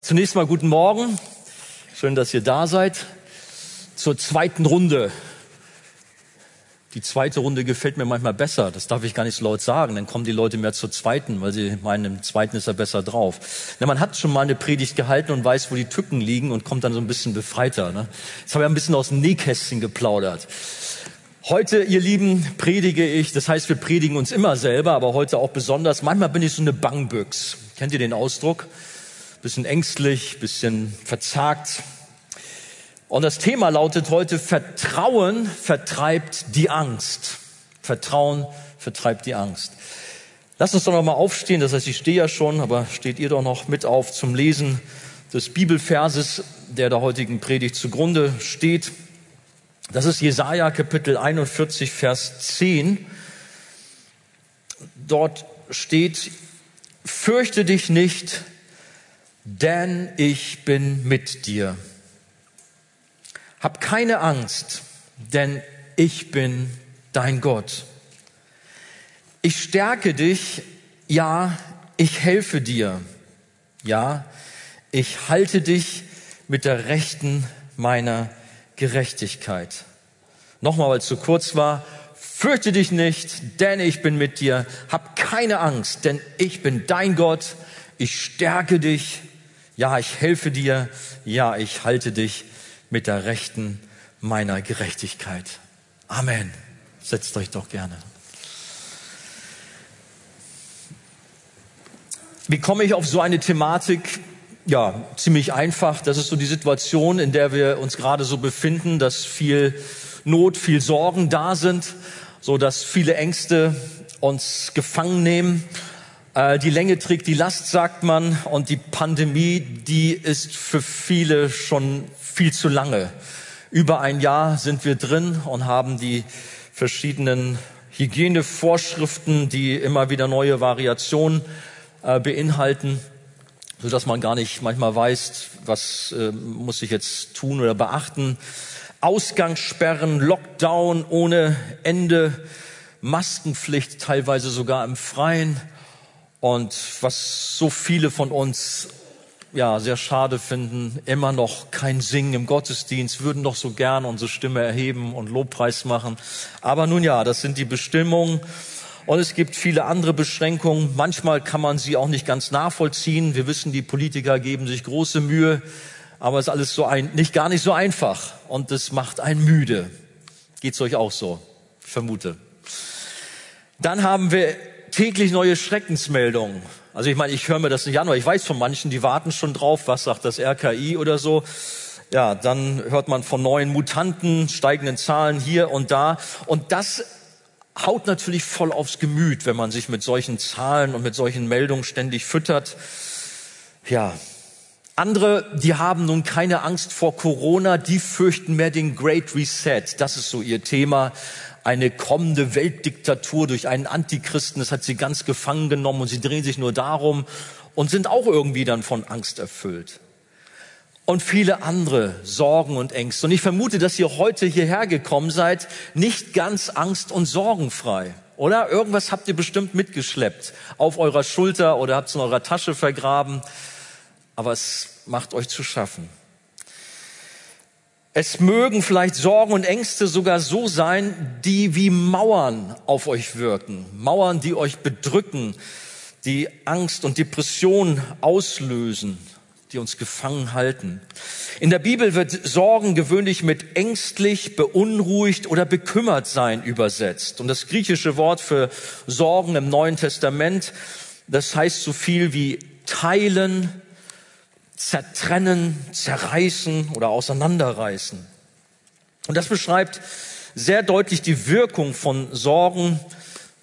Zunächst mal guten Morgen. Schön, dass ihr da seid. Zur zweiten Runde. Die zweite Runde gefällt mir manchmal besser. Das darf ich gar nicht so laut sagen. Dann kommen die Leute mehr zur zweiten, weil sie meinen, im zweiten ist er besser drauf. Na, man hat schon mal eine Predigt gehalten und weiß, wo die Tücken liegen und kommt dann so ein bisschen befreiter. Ne? Jetzt habe ich ein bisschen aus dem Nähkästchen geplaudert. Heute, ihr Lieben, predige ich. Das heißt, wir predigen uns immer selber, aber heute auch besonders. Manchmal bin ich so eine Bangbüchs. Kennt ihr den Ausdruck? Bisschen ängstlich, bisschen verzagt. Und das Thema lautet heute, Vertrauen vertreibt die Angst. Vertrauen vertreibt die Angst. Lass uns doch noch mal aufstehen. Das heißt, ich stehe ja schon, aber steht ihr doch noch mit auf zum Lesen des Bibelverses, der der heutigen Predigt zugrunde steht. Das ist Jesaja Kapitel 41, Vers 10. Dort steht, fürchte dich nicht, denn ich bin mit dir. Hab keine Angst, denn ich bin dein Gott. Ich stärke dich, ja, ich helfe dir, ja, ich halte dich mit der Rechten meiner Gerechtigkeit. Nochmal, weil es zu kurz war, fürchte dich nicht, denn ich bin mit dir. Hab keine Angst, denn ich bin dein Gott. Ich stärke dich, ja, ich helfe dir. Ja, ich halte dich mit der Rechten meiner Gerechtigkeit. Amen. Setzt euch doch gerne. Wie komme ich auf so eine Thematik? Ja, ziemlich einfach. Das ist so die Situation, in der wir uns gerade so befinden, dass viel Not, viel Sorgen da sind, so dass viele Ängste uns gefangen nehmen die Länge trägt die Last, sagt man, und die Pandemie, die ist für viele schon viel zu lange. Über ein Jahr sind wir drin und haben die verschiedenen Hygienevorschriften, die immer wieder neue Variationen äh, beinhalten, so dass man gar nicht manchmal weiß, was äh, muss ich jetzt tun oder beachten. Ausgangssperren, Lockdown ohne Ende, Maskenpflicht teilweise sogar im Freien und was so viele von uns ja sehr schade finden, immer noch kein Singen im Gottesdienst, würden doch so gern unsere Stimme erheben und Lobpreis machen. Aber nun ja, das sind die Bestimmungen. Und es gibt viele andere Beschränkungen. Manchmal kann man sie auch nicht ganz nachvollziehen. Wir wissen, die Politiker geben sich große Mühe, aber es ist alles so ein, nicht gar nicht so einfach. Und es macht einen müde. Geht's euch auch so? Ich vermute. Dann haben wir täglich neue Schreckensmeldungen. Also ich meine, ich höre mir das nicht an, aber ich weiß von manchen, die warten schon drauf, was sagt das RKI oder so. Ja, dann hört man von neuen Mutanten, steigenden Zahlen hier und da. Und das haut natürlich voll aufs Gemüt, wenn man sich mit solchen Zahlen und mit solchen Meldungen ständig füttert. Ja. Andere, die haben nun keine Angst vor Corona, die fürchten mehr den Great Reset. Das ist so ihr Thema eine kommende Weltdiktatur durch einen Antichristen. Das hat sie ganz gefangen genommen und sie drehen sich nur darum und sind auch irgendwie dann von Angst erfüllt. Und viele andere Sorgen und Ängste. Und ich vermute, dass ihr heute hierher gekommen seid, nicht ganz angst- und sorgenfrei. Oder? Irgendwas habt ihr bestimmt mitgeschleppt. Auf eurer Schulter oder habt es in eurer Tasche vergraben. Aber es macht euch zu schaffen. Es mögen vielleicht Sorgen und Ängste sogar so sein, die wie Mauern auf euch wirken. Mauern, die euch bedrücken, die Angst und Depression auslösen, die uns gefangen halten. In der Bibel wird Sorgen gewöhnlich mit ängstlich, beunruhigt oder bekümmert sein übersetzt. Und das griechische Wort für Sorgen im Neuen Testament, das heißt so viel wie teilen, zertrennen, zerreißen oder auseinanderreißen. Und das beschreibt sehr deutlich die Wirkung von Sorgen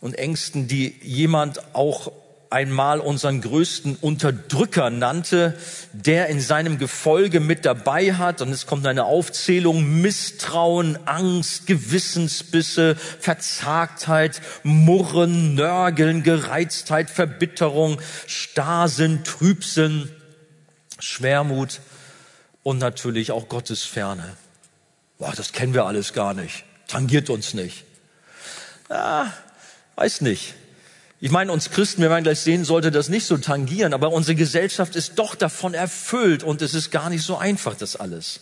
und Ängsten, die jemand auch einmal unseren größten Unterdrücker nannte, der in seinem Gefolge mit dabei hat. Und es kommt eine Aufzählung Misstrauen, Angst, Gewissensbisse, Verzagtheit, Murren, Nörgeln, Gereiztheit, Verbitterung, Starrsinn, Trübsinn. Schwermut und natürlich auch Gottes Ferne. Boah, das kennen wir alles gar nicht. Tangiert uns nicht. Ja, weiß nicht. Ich meine, uns Christen, wir werden gleich sehen, sollte das nicht so tangieren, aber unsere Gesellschaft ist doch davon erfüllt und es ist gar nicht so einfach, das alles.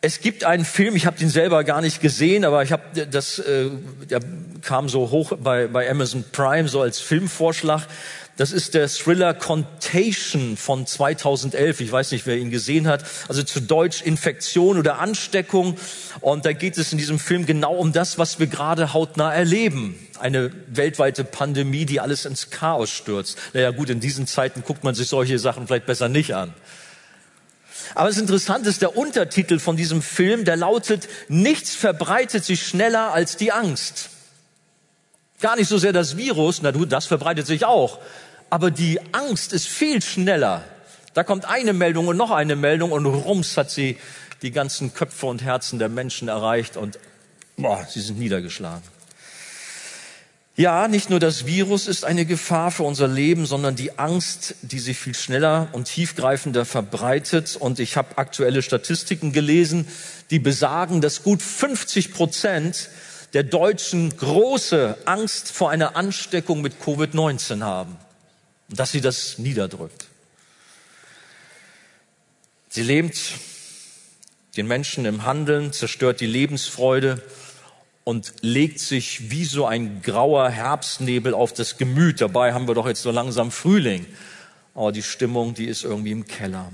Es gibt einen Film, ich habe den selber gar nicht gesehen, aber ich habe das, äh, der kam so hoch bei, bei Amazon Prime so als Filmvorschlag. Das ist der Thriller Contagion von 2011. Ich weiß nicht, wer ihn gesehen hat. Also zu Deutsch Infektion oder Ansteckung. Und da geht es in diesem Film genau um das, was wir gerade hautnah erleben. Eine weltweite Pandemie, die alles ins Chaos stürzt. Naja gut, in diesen Zeiten guckt man sich solche Sachen vielleicht besser nicht an. Aber das Interessante ist der Untertitel von diesem Film, der lautet, nichts verbreitet sich schneller als die Angst. Gar nicht so sehr das Virus, na du, das verbreitet sich auch. Aber die Angst ist viel schneller. Da kommt eine Meldung und noch eine Meldung und rums hat sie die ganzen Köpfe und Herzen der Menschen erreicht und boah, sie sind niedergeschlagen. Ja, nicht nur das Virus ist eine Gefahr für unser Leben, sondern die Angst, die sich viel schneller und tiefgreifender verbreitet. Und ich habe aktuelle Statistiken gelesen, die besagen, dass gut 50 Prozent der Deutschen große Angst vor einer Ansteckung mit Covid-19 haben dass sie das niederdrückt. Sie lähmt den Menschen im Handeln, zerstört die Lebensfreude und legt sich wie so ein grauer Herbstnebel auf das Gemüt. Dabei haben wir doch jetzt so langsam Frühling. Aber die Stimmung, die ist irgendwie im Keller.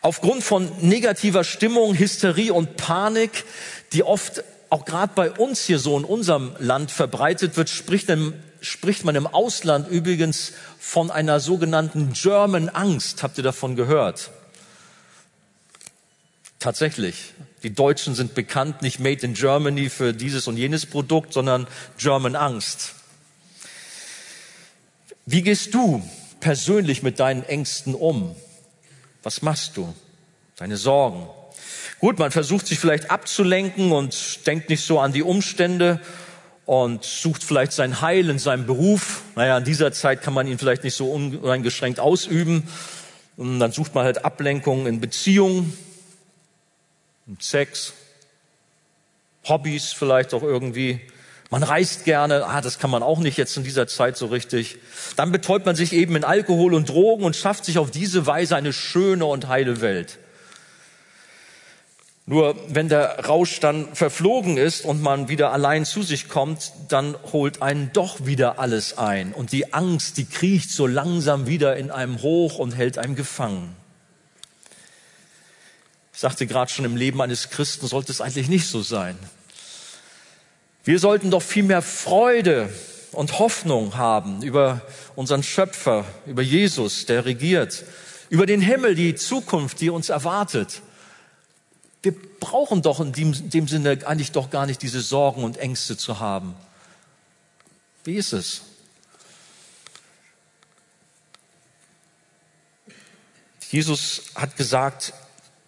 Aufgrund von negativer Stimmung, Hysterie und Panik, die oft auch gerade bei uns hier so in unserem Land verbreitet wird, spricht, im, spricht man im Ausland übrigens von einer sogenannten German Angst. Habt ihr davon gehört? Tatsächlich. Die Deutschen sind bekannt, nicht made in Germany für dieses und jenes Produkt, sondern German Angst. Wie gehst du persönlich mit deinen Ängsten um? Was machst du? Deine Sorgen. Gut, man versucht sich vielleicht abzulenken und denkt nicht so an die Umstände und sucht vielleicht sein Heil in seinem Beruf. Naja, in dieser Zeit kann man ihn vielleicht nicht so uneingeschränkt ausüben. Und dann sucht man halt Ablenkung in Beziehungen, und Sex, Hobbys vielleicht auch irgendwie. Man reist gerne, ah, das kann man auch nicht jetzt in dieser Zeit so richtig. Dann betäubt man sich eben in Alkohol und Drogen und schafft sich auf diese Weise eine schöne und heile Welt. Nur wenn der Rausch dann verflogen ist und man wieder allein zu sich kommt, dann holt einen doch wieder alles ein. Und die Angst, die kriecht so langsam wieder in einem hoch und hält einem gefangen. Ich sagte gerade schon, im Leben eines Christen sollte es eigentlich nicht so sein. Wir sollten doch viel mehr Freude und Hoffnung haben über unseren Schöpfer, über Jesus, der regiert, über den Himmel, die Zukunft, die uns erwartet. Wir brauchen doch in dem, dem Sinne eigentlich doch gar nicht diese Sorgen und Ängste zu haben. Wie ist es? Jesus hat gesagt,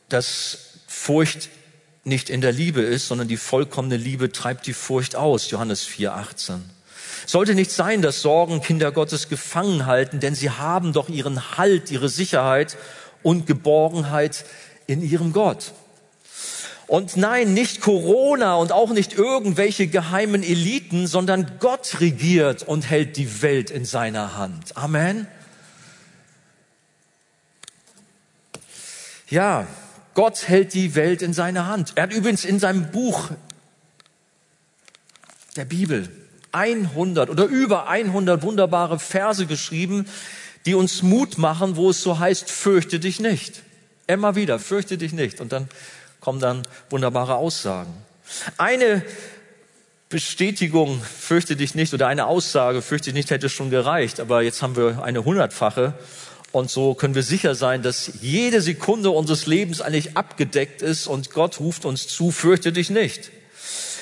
dass Furcht nicht in der Liebe ist, sondern die vollkommene Liebe treibt die Furcht aus. Johannes 4, 18. Sollte nicht sein, dass Sorgen Kinder Gottes gefangen halten, denn sie haben doch ihren Halt, ihre Sicherheit und Geborgenheit in ihrem Gott. Und nein, nicht Corona und auch nicht irgendwelche geheimen Eliten, sondern Gott regiert und hält die Welt in seiner Hand. Amen. Ja, Gott hält die Welt in seiner Hand. Er hat übrigens in seinem Buch der Bibel 100 oder über 100 wunderbare Verse geschrieben, die uns Mut machen, wo es so heißt, fürchte dich nicht. Immer wieder, fürchte dich nicht. Und dann kommen dann wunderbare Aussagen. Eine Bestätigung, fürchte dich nicht, oder eine Aussage, fürchte dich nicht, hätte schon gereicht. Aber jetzt haben wir eine hundertfache. Und so können wir sicher sein, dass jede Sekunde unseres Lebens eigentlich abgedeckt ist und Gott ruft uns zu, fürchte dich nicht.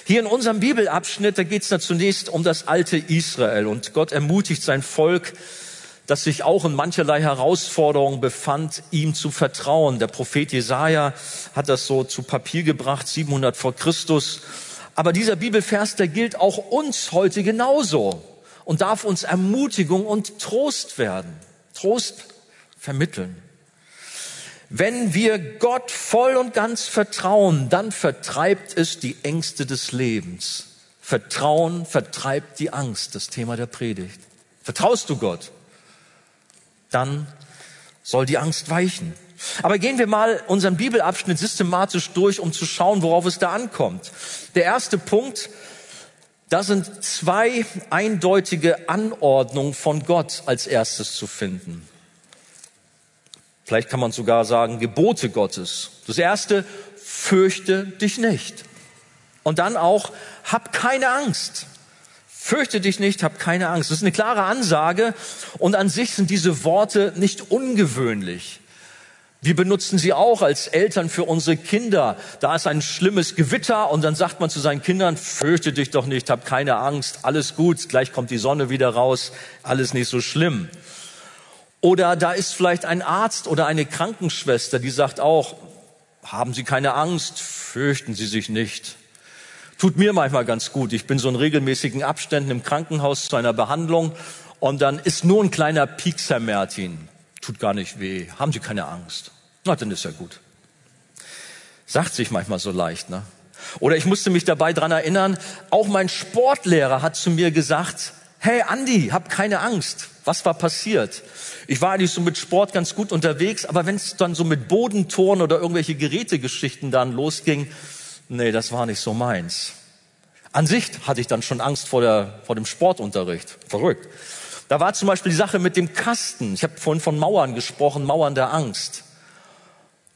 Hier in unserem Bibelabschnitt, da geht es zunächst um das alte Israel und Gott ermutigt sein Volk, das sich auch in mancherlei Herausforderungen befand, ihm zu vertrauen. Der Prophet Jesaja hat das so zu Papier gebracht, 700 vor Christus. Aber dieser Bibelvers, der gilt auch uns heute genauso und darf uns Ermutigung und Trost werden. Trost vermitteln. Wenn wir Gott voll und ganz vertrauen, dann vertreibt es die Ängste des Lebens. Vertrauen vertreibt die Angst, das Thema der Predigt. Vertraust du Gott? Dann soll die Angst weichen. Aber gehen wir mal unseren Bibelabschnitt systematisch durch, um zu schauen, worauf es da ankommt. Der erste Punkt, da sind zwei eindeutige Anordnungen von Gott als erstes zu finden. Vielleicht kann man sogar sagen, Gebote Gottes. Das erste, fürchte dich nicht. Und dann auch, hab keine Angst. Fürchte dich nicht, hab keine Angst. Das ist eine klare Ansage und an sich sind diese Worte nicht ungewöhnlich. Wir benutzen sie auch als Eltern für unsere Kinder. Da ist ein schlimmes Gewitter und dann sagt man zu seinen Kindern, fürchte dich doch nicht, hab keine Angst, alles gut, gleich kommt die Sonne wieder raus, alles nicht so schlimm. Oder da ist vielleicht ein Arzt oder eine Krankenschwester, die sagt auch, haben Sie keine Angst, fürchten Sie sich nicht. Tut mir manchmal ganz gut. Ich bin so in regelmäßigen Abständen im Krankenhaus zu einer Behandlung und dann ist nur ein kleiner Pieks, Herr tut gar nicht weh, haben Sie keine Angst. Na, dann ist ja gut. Sagt sich manchmal so leicht, ne? Oder ich musste mich dabei dran erinnern, auch mein Sportlehrer hat zu mir gesagt, hey Andi, hab keine Angst. Was war passiert? Ich war eigentlich so mit Sport ganz gut unterwegs, aber wenn es dann so mit Bodentoren oder irgendwelche Gerätegeschichten dann losging, nee, das war nicht so meins. An sich hatte ich dann schon Angst vor, der, vor dem Sportunterricht. Verrückt. Da war zum Beispiel die Sache mit dem Kasten. Ich habe vorhin von Mauern gesprochen, Mauern der Angst.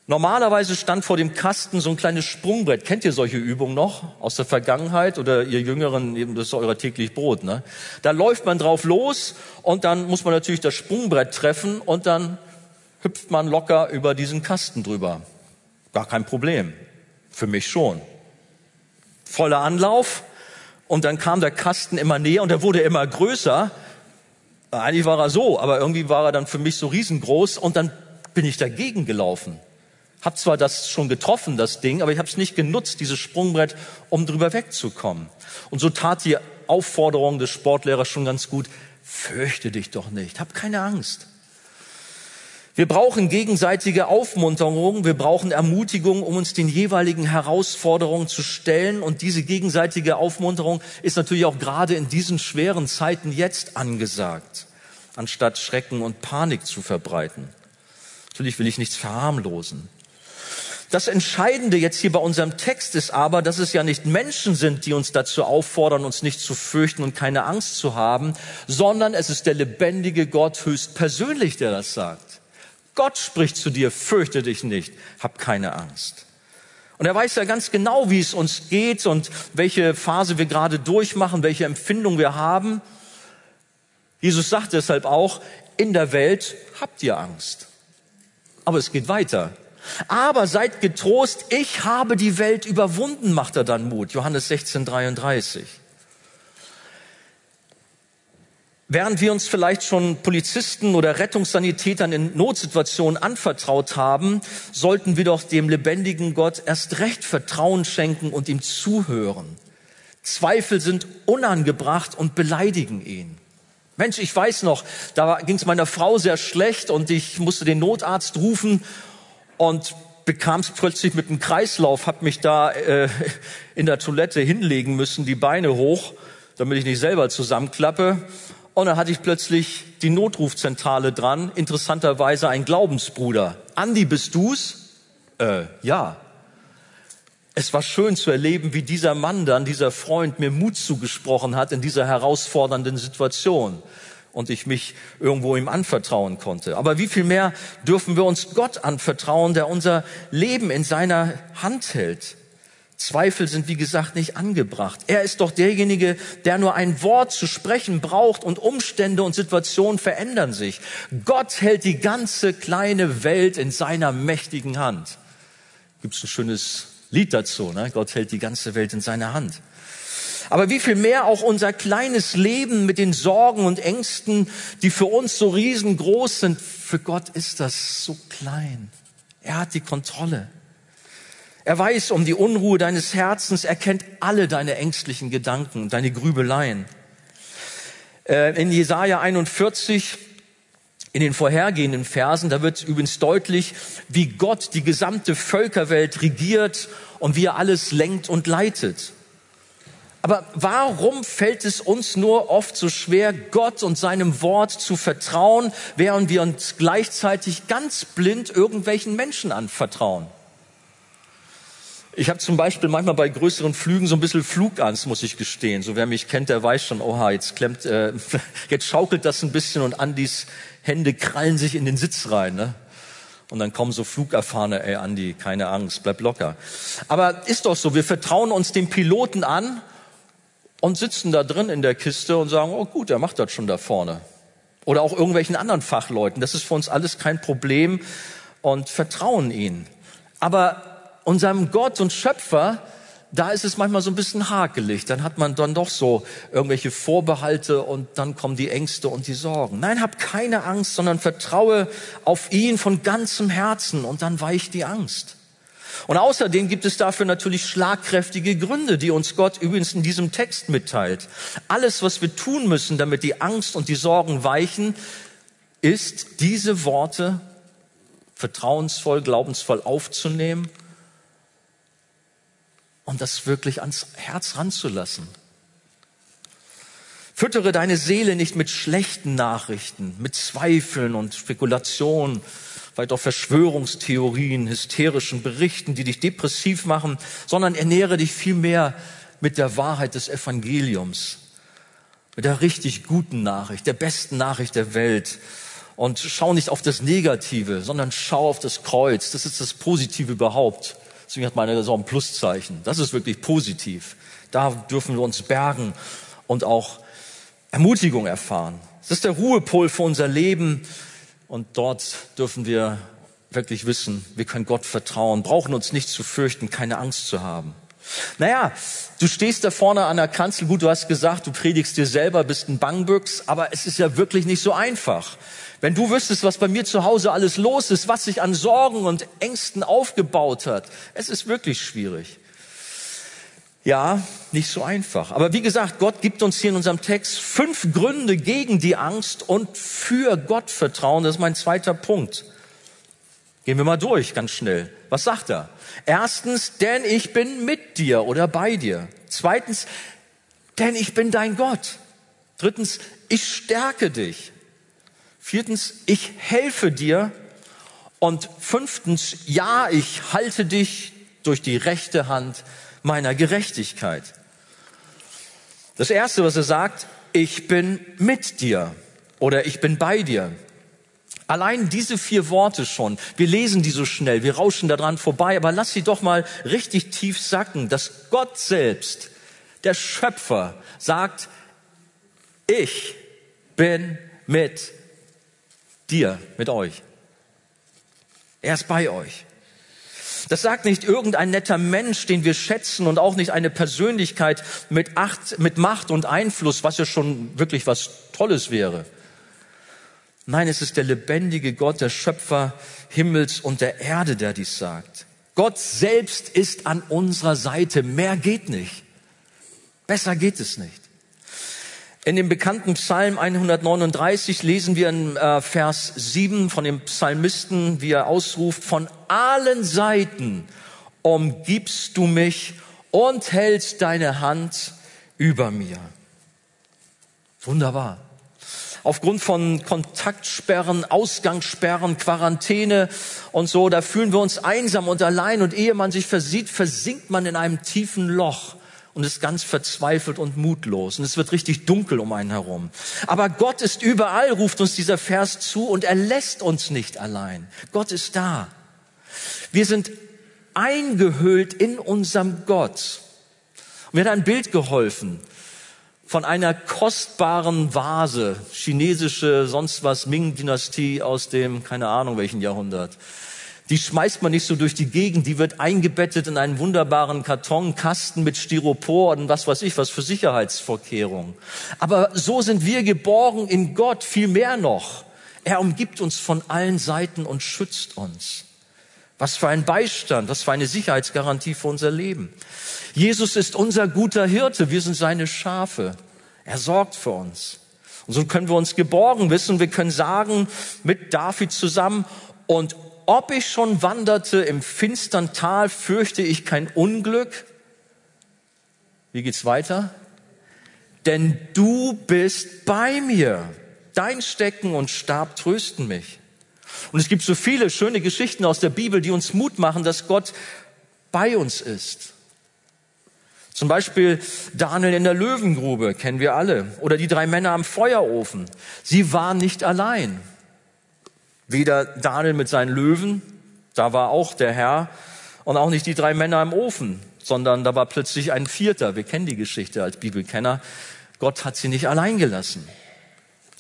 Normalerweise stand vor dem Kasten so ein kleines Sprungbrett. Kennt ihr solche Übungen noch aus der Vergangenheit oder ihr Jüngeren, eben das ist euer täglich Brot, ne? Da läuft man drauf los und dann muss man natürlich das Sprungbrett treffen und dann hüpft man locker über diesen Kasten drüber. Gar kein Problem. Für mich schon. Voller Anlauf und dann kam der Kasten immer näher und er wurde immer größer eigentlich war er so, aber irgendwie war er dann für mich so riesengroß und dann bin ich dagegen gelaufen. Hab zwar das schon getroffen, das Ding, aber ich habe es nicht genutzt, dieses Sprungbrett, um drüber wegzukommen. Und so tat die Aufforderung des Sportlehrers schon ganz gut, fürchte dich doch nicht, hab keine Angst. Wir brauchen gegenseitige Aufmunterung, wir brauchen Ermutigung, um uns den jeweiligen Herausforderungen zu stellen. Und diese gegenseitige Aufmunterung ist natürlich auch gerade in diesen schweren Zeiten jetzt angesagt, anstatt Schrecken und Panik zu verbreiten. Natürlich will ich nichts verharmlosen. Das Entscheidende jetzt hier bei unserem Text ist aber, dass es ja nicht Menschen sind, die uns dazu auffordern, uns nicht zu fürchten und keine Angst zu haben, sondern es ist der lebendige Gott höchst persönlich, der das sagt. Gott spricht zu dir, fürchte dich nicht, hab keine Angst. Und er weiß ja ganz genau, wie es uns geht und welche Phase wir gerade durchmachen, welche Empfindung wir haben. Jesus sagt deshalb auch, in der Welt habt ihr Angst. Aber es geht weiter. Aber seid getrost, ich habe die Welt überwunden, macht er dann Mut. Johannes 16, 33. Während wir uns vielleicht schon Polizisten oder Rettungssanitätern in Notsituationen anvertraut haben, sollten wir doch dem lebendigen Gott erst recht Vertrauen schenken und ihm zuhören. Zweifel sind unangebracht und beleidigen ihn. Mensch, ich weiß noch, da ging es meiner Frau sehr schlecht und ich musste den Notarzt rufen und bekam es plötzlich mit einem Kreislauf, habe mich da äh, in der Toilette hinlegen müssen, die Beine hoch, damit ich nicht selber zusammenklappe. Und dann hatte ich plötzlich die Notrufzentrale dran, interessanterweise ein Glaubensbruder. Andi, bist du's? Äh, ja. Es war schön zu erleben, wie dieser Mann dann, dieser Freund mir Mut zugesprochen hat in dieser herausfordernden Situation und ich mich irgendwo ihm anvertrauen konnte. Aber wie viel mehr dürfen wir uns Gott anvertrauen, der unser Leben in seiner Hand hält? Zweifel sind, wie gesagt, nicht angebracht. Er ist doch derjenige, der nur ein Wort zu sprechen braucht und Umstände und Situationen verändern sich. Gott hält die ganze kleine Welt in seiner mächtigen Hand. Gibt es ein schönes Lied dazu, ne? Gott hält die ganze Welt in seiner Hand. Aber wie viel mehr auch unser kleines Leben mit den Sorgen und Ängsten, die für uns so riesengroß sind, für Gott ist das so klein. Er hat die Kontrolle. Er weiß um die Unruhe deines Herzens, er kennt alle deine ängstlichen Gedanken, deine Grübeleien. Äh, in Jesaja 41, in den vorhergehenden Versen, da wird übrigens deutlich, wie Gott die gesamte Völkerwelt regiert und wie er alles lenkt und leitet. Aber warum fällt es uns nur oft so schwer, Gott und seinem Wort zu vertrauen, während wir uns gleichzeitig ganz blind irgendwelchen Menschen anvertrauen? Ich habe zum Beispiel manchmal bei größeren Flügen so ein bisschen Flugangst, muss ich gestehen. So wer mich kennt, der weiß schon, oha, jetzt klemmt, äh, jetzt schaukelt das ein bisschen und Andis Hände krallen sich in den Sitz rein. Ne? Und dann kommen so Flugerfahrene, ey Andi, keine Angst, bleib locker. Aber ist doch so, wir vertrauen uns dem Piloten an und sitzen da drin in der Kiste und sagen, oh gut, er macht das schon da vorne. Oder auch irgendwelchen anderen Fachleuten. Das ist für uns alles kein Problem und vertrauen ihnen. Aber unserem Gott und Schöpfer, da ist es manchmal so ein bisschen hakelig. Dann hat man dann doch so irgendwelche Vorbehalte und dann kommen die Ängste und die Sorgen. Nein, hab keine Angst, sondern vertraue auf ihn von ganzem Herzen und dann weicht die Angst. Und außerdem gibt es dafür natürlich schlagkräftige Gründe, die uns Gott übrigens in diesem Text mitteilt. Alles, was wir tun müssen, damit die Angst und die Sorgen weichen, ist, diese Worte vertrauensvoll, glaubensvoll aufzunehmen und das wirklich ans Herz ranzulassen. Füttere deine Seele nicht mit schlechten Nachrichten, mit Zweifeln und Spekulationen, vielleicht auch Verschwörungstheorien, hysterischen Berichten, die dich depressiv machen, sondern ernähre dich vielmehr mit der Wahrheit des Evangeliums, mit der richtig guten Nachricht, der besten Nachricht der Welt. Und schau nicht auf das Negative, sondern schau auf das Kreuz. Das ist das Positive überhaupt. Deswegen hat meine so ein Pluszeichen. Das ist wirklich positiv. Da dürfen wir uns bergen und auch Ermutigung erfahren. Das ist der Ruhepol für unser Leben. Und dort dürfen wir wirklich wissen, wir können Gott vertrauen, brauchen uns nicht zu fürchten, keine Angst zu haben. Naja, du stehst da vorne an der Kanzel, gut, du hast gesagt, du predigst dir selber, bist ein Bangbüchs, aber es ist ja wirklich nicht so einfach. Wenn du wüsstest, was bei mir zu Hause alles los ist, was sich an Sorgen und Ängsten aufgebaut hat, es ist wirklich schwierig. Ja, nicht so einfach. Aber wie gesagt, Gott gibt uns hier in unserem Text fünf Gründe gegen die Angst und für Gottvertrauen. Das ist mein zweiter Punkt. Gehen wir mal durch, ganz schnell. Was sagt er? Erstens, denn ich bin mit dir oder bei dir. Zweitens, denn ich bin dein Gott. Drittens, ich stärke dich. Viertens, ich helfe dir. Und fünftens, ja, ich halte dich durch die rechte Hand meiner Gerechtigkeit. Das erste, was er sagt, ich bin mit dir oder ich bin bei dir. Allein diese vier Worte schon, wir lesen die so schnell, wir rauschen daran vorbei, aber lass sie doch mal richtig tief sacken, dass Gott selbst, der Schöpfer, sagt, ich bin mit dir, mit euch. Er ist bei euch. Das sagt nicht irgendein netter Mensch, den wir schätzen und auch nicht eine Persönlichkeit mit, Acht, mit Macht und Einfluss, was ja schon wirklich was Tolles wäre. Nein, es ist der lebendige Gott, der Schöpfer Himmels und der Erde, der dies sagt. Gott selbst ist an unserer Seite. Mehr geht nicht. Besser geht es nicht. In dem bekannten Psalm 139 lesen wir in äh, Vers 7 von dem Psalmisten, wie er ausruft, von allen Seiten umgibst du mich und hältst deine Hand über mir. Wunderbar. Aufgrund von Kontaktsperren, Ausgangssperren, Quarantäne und so, da fühlen wir uns einsam und allein und ehe man sich versieht, versinkt man in einem tiefen Loch und ist ganz verzweifelt und mutlos und es wird richtig dunkel um einen herum. Aber Gott ist überall, ruft uns dieser Vers zu und er lässt uns nicht allein. Gott ist da. Wir sind eingehüllt in unserem Gott. mir hat ein Bild geholfen von einer kostbaren Vase, chinesische, sonst was, Ming-Dynastie aus dem, keine Ahnung welchen Jahrhundert die schmeißt man nicht so durch die Gegend, die wird eingebettet in einen wunderbaren Kartonkasten mit Styropor und was weiß ich, was für Sicherheitsvorkehrungen. Aber so sind wir geborgen in Gott, viel mehr noch. Er umgibt uns von allen Seiten und schützt uns. Was für ein Beistand, was für eine Sicherheitsgarantie für unser Leben. Jesus ist unser guter Hirte, wir sind seine Schafe. Er sorgt für uns. Und so können wir uns geborgen wissen, wir können sagen mit David zusammen, und ob ich schon wanderte im finstern Tal, fürchte ich kein Unglück, Wie geht's weiter? Denn du bist bei mir. Dein Stecken und Stab trösten mich. Und es gibt so viele schöne Geschichten aus der Bibel, die uns Mut machen, dass Gott bei uns ist. Zum Beispiel Daniel in der Löwengrube, kennen wir alle. Oder die drei Männer am Feuerofen. Sie waren nicht allein. Weder Daniel mit seinen Löwen, da war auch der Herr, und auch nicht die drei Männer im Ofen, sondern da war plötzlich ein Vierter. Wir kennen die Geschichte als Bibelkenner. Gott hat sie nicht allein gelassen.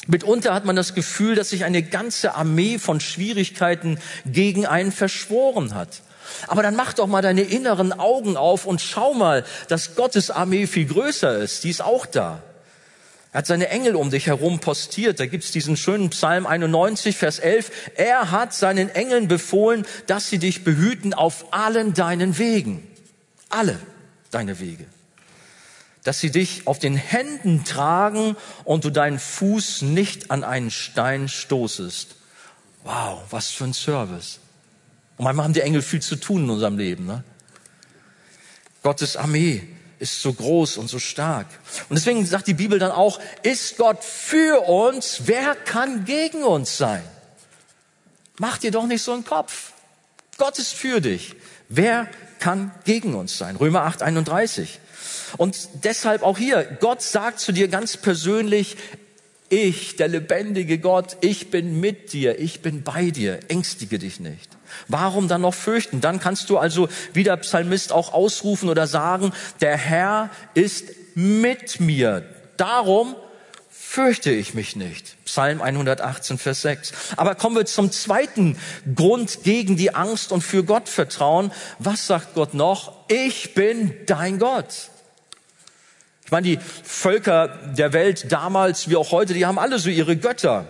Mitunter hat man das Gefühl, dass sich eine ganze Armee von Schwierigkeiten gegen einen verschworen hat. Aber dann mach doch mal deine inneren Augen auf und schau mal, dass Gottes Armee viel größer ist. Die ist auch da. Er hat seine Engel um dich herum postiert. Da gibt's diesen schönen Psalm 91, Vers 11. Er hat seinen Engeln befohlen, dass sie dich behüten auf allen deinen Wegen. Alle deine Wege. Dass sie dich auf den Händen tragen und du deinen Fuß nicht an einen Stein stoßest. Wow, was für ein Service. Und manchmal haben die Engel viel zu tun in unserem Leben. Ne? Gottes Armee ist so groß und so stark. Und deswegen sagt die Bibel dann auch, ist Gott für uns, wer kann gegen uns sein? Mach dir doch nicht so einen Kopf. Gott ist für dich. Wer kann gegen uns sein? Römer 8, 31. Und deshalb auch hier, Gott sagt zu dir ganz persönlich, ich, der lebendige Gott, ich bin mit dir, ich bin bei dir, ängstige dich nicht. Warum dann noch fürchten? Dann kannst du also wie der Psalmist auch ausrufen oder sagen, der Herr ist mit mir. Darum fürchte ich mich nicht. Psalm 118, Vers 6. Aber kommen wir zum zweiten Grund gegen die Angst und für Gott vertrauen. Was sagt Gott noch? Ich bin dein Gott. Ich meine, die Völker der Welt damals wie auch heute, die haben alle so ihre Götter.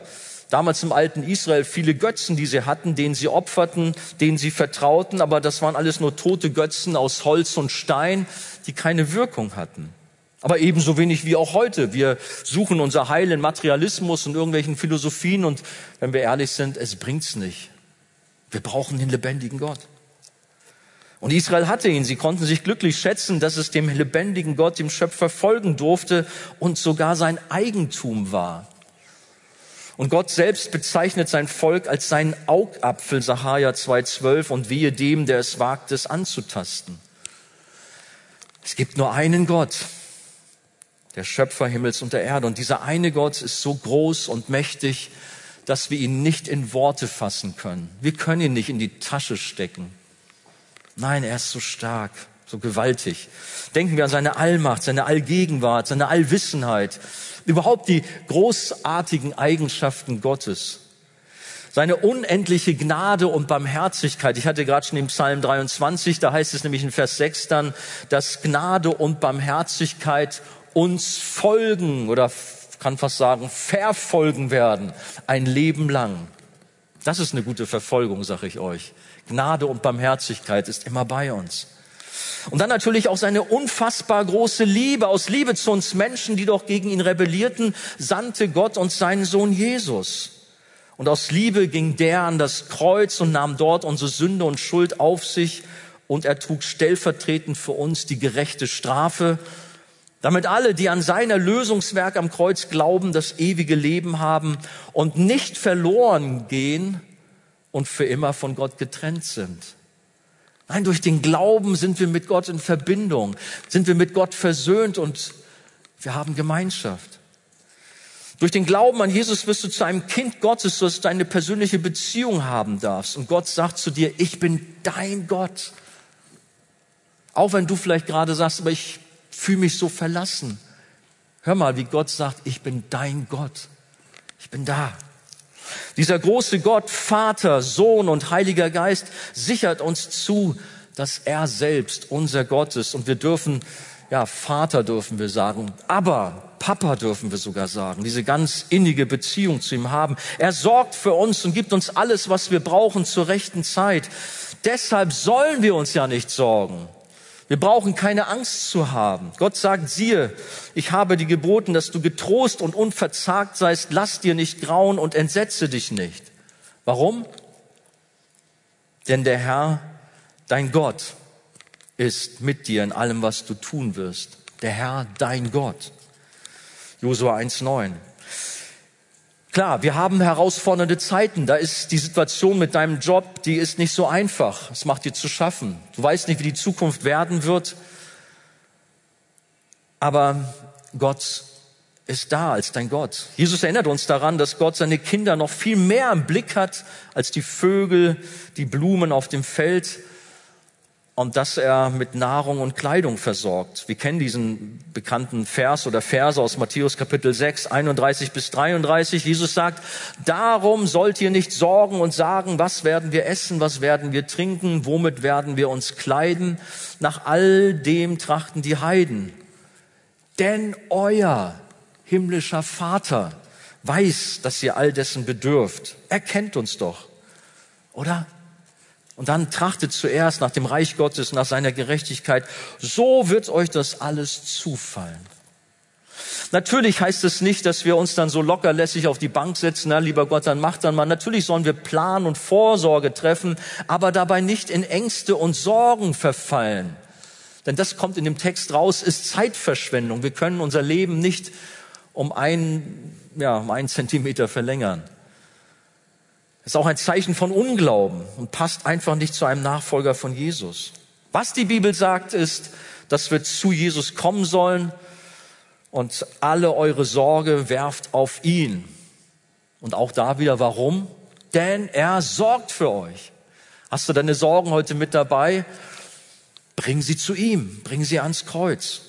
Damals im alten Israel viele Götzen, die sie hatten, denen sie opferten, denen sie vertrauten, aber das waren alles nur tote Götzen aus Holz und Stein, die keine Wirkung hatten. Aber ebenso wenig wie auch heute. Wir suchen unser Heil in Materialismus und irgendwelchen Philosophien und wenn wir ehrlich sind, es bringt's nicht. Wir brauchen den lebendigen Gott. Und Israel hatte ihn. Sie konnten sich glücklich schätzen, dass es dem lebendigen Gott, dem Schöpfer, folgen durfte und sogar sein Eigentum war. Und Gott selbst bezeichnet sein Volk als seinen Augapfel, Sacharja 2,12, und wehe dem, der es wagt, es anzutasten. Es gibt nur einen Gott, der Schöpfer Himmels und der Erde. Und dieser eine Gott ist so groß und mächtig, dass wir ihn nicht in Worte fassen können. Wir können ihn nicht in die Tasche stecken. Nein, er ist so stark, so gewaltig. Denken wir an seine Allmacht, seine Allgegenwart, seine Allwissenheit, überhaupt die großartigen Eigenschaften Gottes. Seine unendliche Gnade und Barmherzigkeit. Ich hatte gerade schon im Psalm 23, da heißt es nämlich in Vers 6 dann, dass Gnade und Barmherzigkeit uns folgen oder kann fast sagen, verfolgen werden, ein Leben lang. Das ist eine gute Verfolgung, sage ich euch. Gnade und Barmherzigkeit ist immer bei uns. Und dann natürlich auch seine unfassbar große Liebe. Aus Liebe zu uns Menschen, die doch gegen ihn rebellierten, sandte Gott uns seinen Sohn Jesus. Und aus Liebe ging der an das Kreuz und nahm dort unsere Sünde und Schuld auf sich und er trug stellvertretend für uns die gerechte Strafe damit alle, die an sein Erlösungswerk am Kreuz glauben, das ewige Leben haben und nicht verloren gehen und für immer von Gott getrennt sind. Nein, durch den Glauben sind wir mit Gott in Verbindung, sind wir mit Gott versöhnt und wir haben Gemeinschaft. Durch den Glauben an Jesus wirst du zu einem Kind Gottes, dass du eine persönliche Beziehung haben darfst. Und Gott sagt zu dir, ich bin dein Gott. Auch wenn du vielleicht gerade sagst, aber ich fühle mich so verlassen. Hör mal, wie Gott sagt, ich bin dein Gott. Ich bin da. Dieser große Gott, Vater, Sohn und Heiliger Geist sichert uns zu, dass er selbst unser Gott ist. Und wir dürfen, ja, Vater dürfen wir sagen, aber Papa dürfen wir sogar sagen, diese ganz innige Beziehung zu ihm haben. Er sorgt für uns und gibt uns alles, was wir brauchen zur rechten Zeit. Deshalb sollen wir uns ja nicht sorgen. Wir brauchen keine Angst zu haben. Gott sagt, siehe, ich habe dir geboten, dass du getrost und unverzagt seist. Lass dir nicht grauen und entsetze dich nicht. Warum? Denn der Herr, dein Gott, ist mit dir in allem, was du tun wirst. der Herr, dein Gott. Josua 1,9. Klar, wir haben herausfordernde Zeiten. Da ist die Situation mit deinem Job, die ist nicht so einfach. Es macht dir zu schaffen. Du weißt nicht, wie die Zukunft werden wird. Aber Gott ist da als dein Gott. Jesus erinnert uns daran, dass Gott seine Kinder noch viel mehr im Blick hat als die Vögel, die Blumen auf dem Feld und dass er mit Nahrung und Kleidung versorgt. Wir kennen diesen bekannten Vers oder Verse aus Matthäus Kapitel 6, 31 bis 33. Jesus sagt, darum sollt ihr nicht sorgen und sagen, was werden wir essen, was werden wir trinken, womit werden wir uns kleiden. Nach all dem trachten die Heiden. Denn euer himmlischer Vater weiß, dass ihr all dessen bedürft. Er kennt uns doch, oder? Und dann trachtet zuerst nach dem Reich Gottes, nach seiner Gerechtigkeit. So wird euch das alles zufallen. Natürlich heißt es nicht, dass wir uns dann so lockerlässig auf die Bank setzen, na, lieber Gott, dann mach dann mal. Natürlich sollen wir Plan und Vorsorge treffen, aber dabei nicht in Ängste und Sorgen verfallen. Denn das kommt in dem Text raus, ist Zeitverschwendung. Wir können unser Leben nicht um einen, ja, um einen Zentimeter verlängern. Ist auch ein Zeichen von Unglauben und passt einfach nicht zu einem Nachfolger von Jesus. Was die Bibel sagt, ist, dass wir zu Jesus kommen sollen und alle eure Sorge werft auf ihn. Und auch da wieder, warum? Denn er sorgt für euch. Hast du deine Sorgen heute mit dabei? Bring sie zu ihm, bring sie ans Kreuz.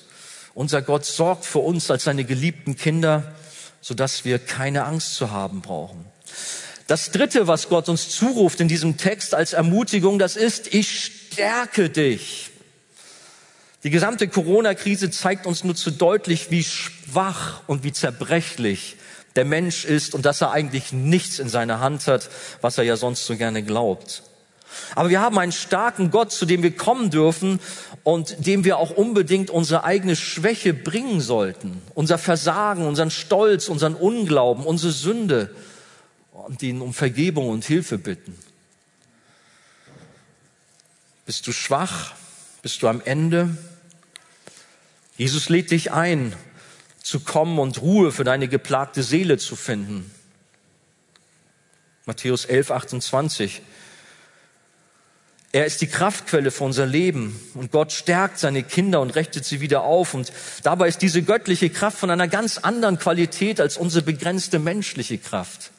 Unser Gott sorgt für uns als seine geliebten Kinder, sodass wir keine Angst zu haben brauchen. Das dritte, was Gott uns zuruft in diesem Text als Ermutigung, das ist, ich stärke dich. Die gesamte Corona-Krise zeigt uns nur zu deutlich, wie schwach und wie zerbrechlich der Mensch ist und dass er eigentlich nichts in seiner Hand hat, was er ja sonst so gerne glaubt. Aber wir haben einen starken Gott, zu dem wir kommen dürfen und dem wir auch unbedingt unsere eigene Schwäche bringen sollten. Unser Versagen, unseren Stolz, unseren Unglauben, unsere Sünde und ihn um Vergebung und Hilfe bitten. Bist du schwach? Bist du am Ende? Jesus lädt dich ein, zu kommen und Ruhe für deine geplagte Seele zu finden. Matthäus 11, 28. Er ist die Kraftquelle für unser Leben und Gott stärkt seine Kinder und richtet sie wieder auf. Und dabei ist diese göttliche Kraft von einer ganz anderen Qualität als unsere begrenzte menschliche Kraft.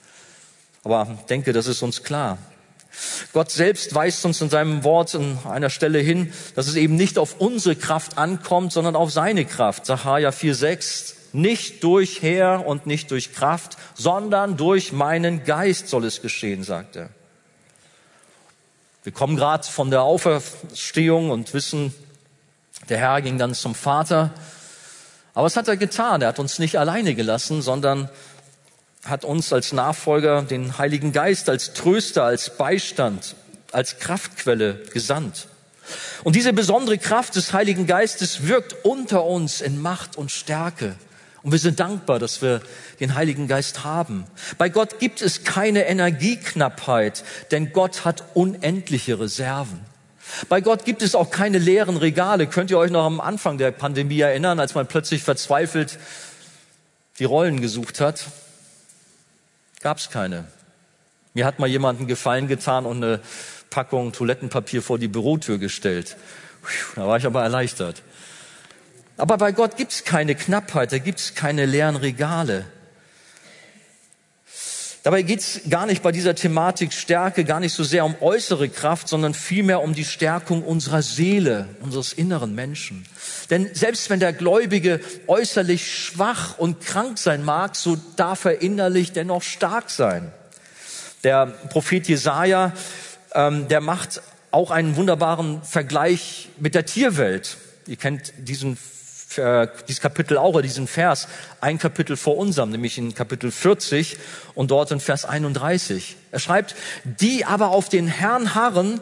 Aber denke, das ist uns klar. Gott selbst weist uns in seinem Wort an einer Stelle hin, dass es eben nicht auf unsere Kraft ankommt, sondern auf seine Kraft. Sacharja 4,6. Nicht durch Heer und nicht durch Kraft, sondern durch meinen Geist soll es geschehen, sagt er. Wir kommen gerade von der Auferstehung und wissen, der Herr ging dann zum Vater. Aber was hat er getan? Er hat uns nicht alleine gelassen, sondern hat uns als Nachfolger den Heiligen Geist als Tröster, als Beistand, als Kraftquelle gesandt. Und diese besondere Kraft des Heiligen Geistes wirkt unter uns in Macht und Stärke. Und wir sind dankbar, dass wir den Heiligen Geist haben. Bei Gott gibt es keine Energieknappheit, denn Gott hat unendliche Reserven. Bei Gott gibt es auch keine leeren Regale. Könnt ihr euch noch am Anfang der Pandemie erinnern, als man plötzlich verzweifelt die Rollen gesucht hat? Gab es keine. Mir hat mal jemand einen Gefallen getan und eine Packung Toilettenpapier vor die Bürotür gestellt. Da war ich aber erleichtert. Aber bei Gott gibt es keine Knappheit, da gibt es keine leeren Regale. Dabei geht es gar nicht bei dieser Thematik Stärke gar nicht so sehr um äußere Kraft, sondern vielmehr um die Stärkung unserer Seele, unseres inneren Menschen. Denn selbst wenn der Gläubige äußerlich schwach und krank sein mag, so darf er innerlich dennoch stark sein. Der Prophet Jesaja, ähm, der macht auch einen wunderbaren Vergleich mit der Tierwelt. Ihr kennt diesen äh, dieses Kapitel auch, oder diesen Vers, ein Kapitel vor unserem, nämlich in Kapitel 40 und dort in Vers 31. Er schreibt, die aber auf den Herrn harren,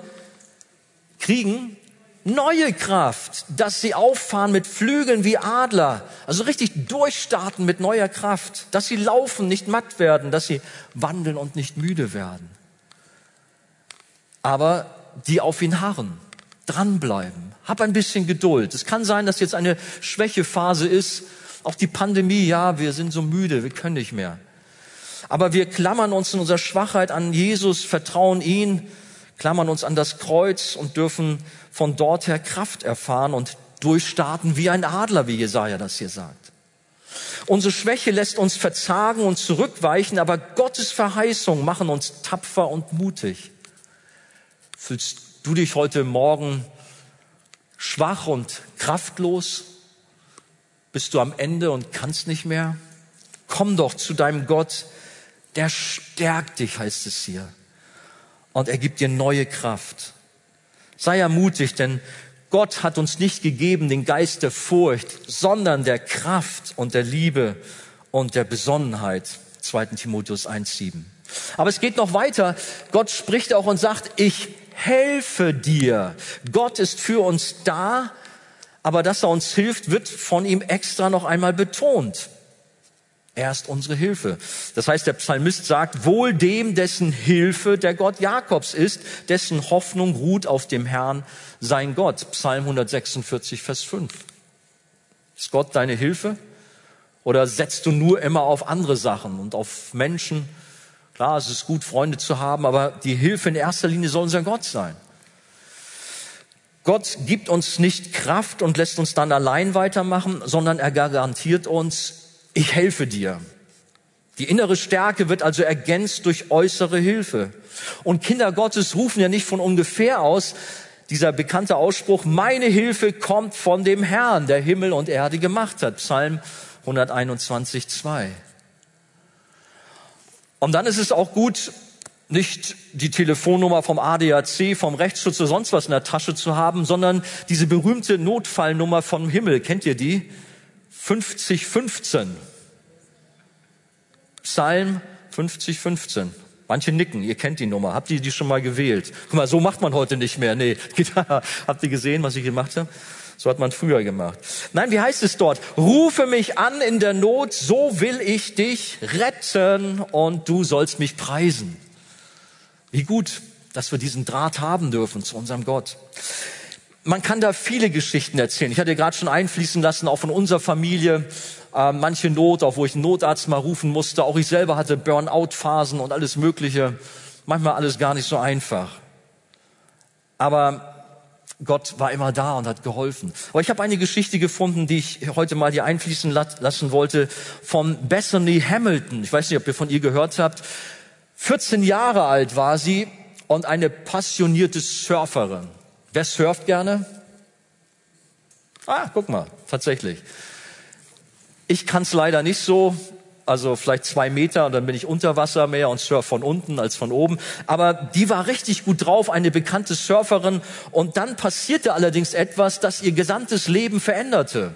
kriegen neue Kraft, dass sie auffahren mit Flügeln wie Adler, also richtig durchstarten mit neuer Kraft, dass sie laufen, nicht matt werden, dass sie wandeln und nicht müde werden. Aber die auf ihn harren, dranbleiben, Hab ein bisschen Geduld. Es kann sein, dass jetzt eine Schwächephase ist. Auch die Pandemie, ja, wir sind so müde, wir können nicht mehr. Aber wir klammern uns in unserer Schwachheit an Jesus, vertrauen ihn, klammern uns an das Kreuz und dürfen von dort her Kraft erfahren und durchstarten wie ein Adler, wie Jesaja das hier sagt. Unsere Schwäche lässt uns verzagen und zurückweichen, aber Gottes Verheißungen machen uns tapfer und mutig. Fühlst du dich heute Morgen schwach und kraftlos? Bist du am Ende und kannst nicht mehr? Komm doch zu deinem Gott, der stärkt dich, heißt es hier. Und er gibt dir neue Kraft. Sei ermutigt, denn Gott hat uns nicht gegeben den Geist der Furcht, sondern der Kraft und der Liebe und der Besonnenheit. 2. Timotheus 1.7. Aber es geht noch weiter. Gott spricht auch und sagt, ich helfe dir. Gott ist für uns da, aber dass er uns hilft, wird von ihm extra noch einmal betont. Er ist unsere Hilfe. Das heißt, der Psalmist sagt, wohl dem, dessen Hilfe der Gott Jakobs ist, dessen Hoffnung ruht auf dem Herrn, sein Gott. Psalm 146, Vers 5. Ist Gott deine Hilfe? Oder setzt du nur immer auf andere Sachen und auf Menschen? Klar, es ist gut, Freunde zu haben, aber die Hilfe in erster Linie soll unser Gott sein. Gott gibt uns nicht Kraft und lässt uns dann allein weitermachen, sondern er garantiert uns, ich helfe dir. Die innere Stärke wird also ergänzt durch äußere Hilfe. Und Kinder Gottes rufen ja nicht von ungefähr aus, dieser bekannte Ausspruch, meine Hilfe kommt von dem Herrn, der Himmel und Erde gemacht hat. Psalm 121, 2. Und dann ist es auch gut, nicht die Telefonnummer vom ADAC, vom Rechtsschutz oder sonst was in der Tasche zu haben, sondern diese berühmte Notfallnummer vom Himmel. Kennt ihr die? 5015. Psalm 5015. Manche nicken, ihr kennt die Nummer. Habt ihr die schon mal gewählt? Guck mal, so macht man heute nicht mehr. Nee, habt ihr gesehen, was ich gemacht habe? So hat man früher gemacht. Nein, wie heißt es dort? Rufe mich an in der Not, so will ich dich retten und du sollst mich preisen. Wie gut, dass wir diesen Draht haben dürfen zu unserem Gott man kann da viele Geschichten erzählen. Ich hatte gerade schon einfließen lassen, auch von unserer Familie, äh, manche Not, auch wo ich einen Notarzt mal rufen musste. Auch ich selber hatte Burnout-Phasen und alles Mögliche. Manchmal alles gar nicht so einfach. Aber Gott war immer da und hat geholfen. Aber ich habe eine Geschichte gefunden, die ich heute mal hier einfließen lassen wollte, von Bethany Hamilton. Ich weiß nicht, ob ihr von ihr gehört habt. 14 Jahre alt war sie und eine passionierte Surferin. Wer surft gerne? Ah, guck mal, tatsächlich. Ich kann es leider nicht so, also vielleicht zwei Meter und dann bin ich unter Wasser mehr und surf von unten als von oben. Aber die war richtig gut drauf, eine bekannte Surferin. Und dann passierte allerdings etwas, das ihr gesamtes Leben veränderte.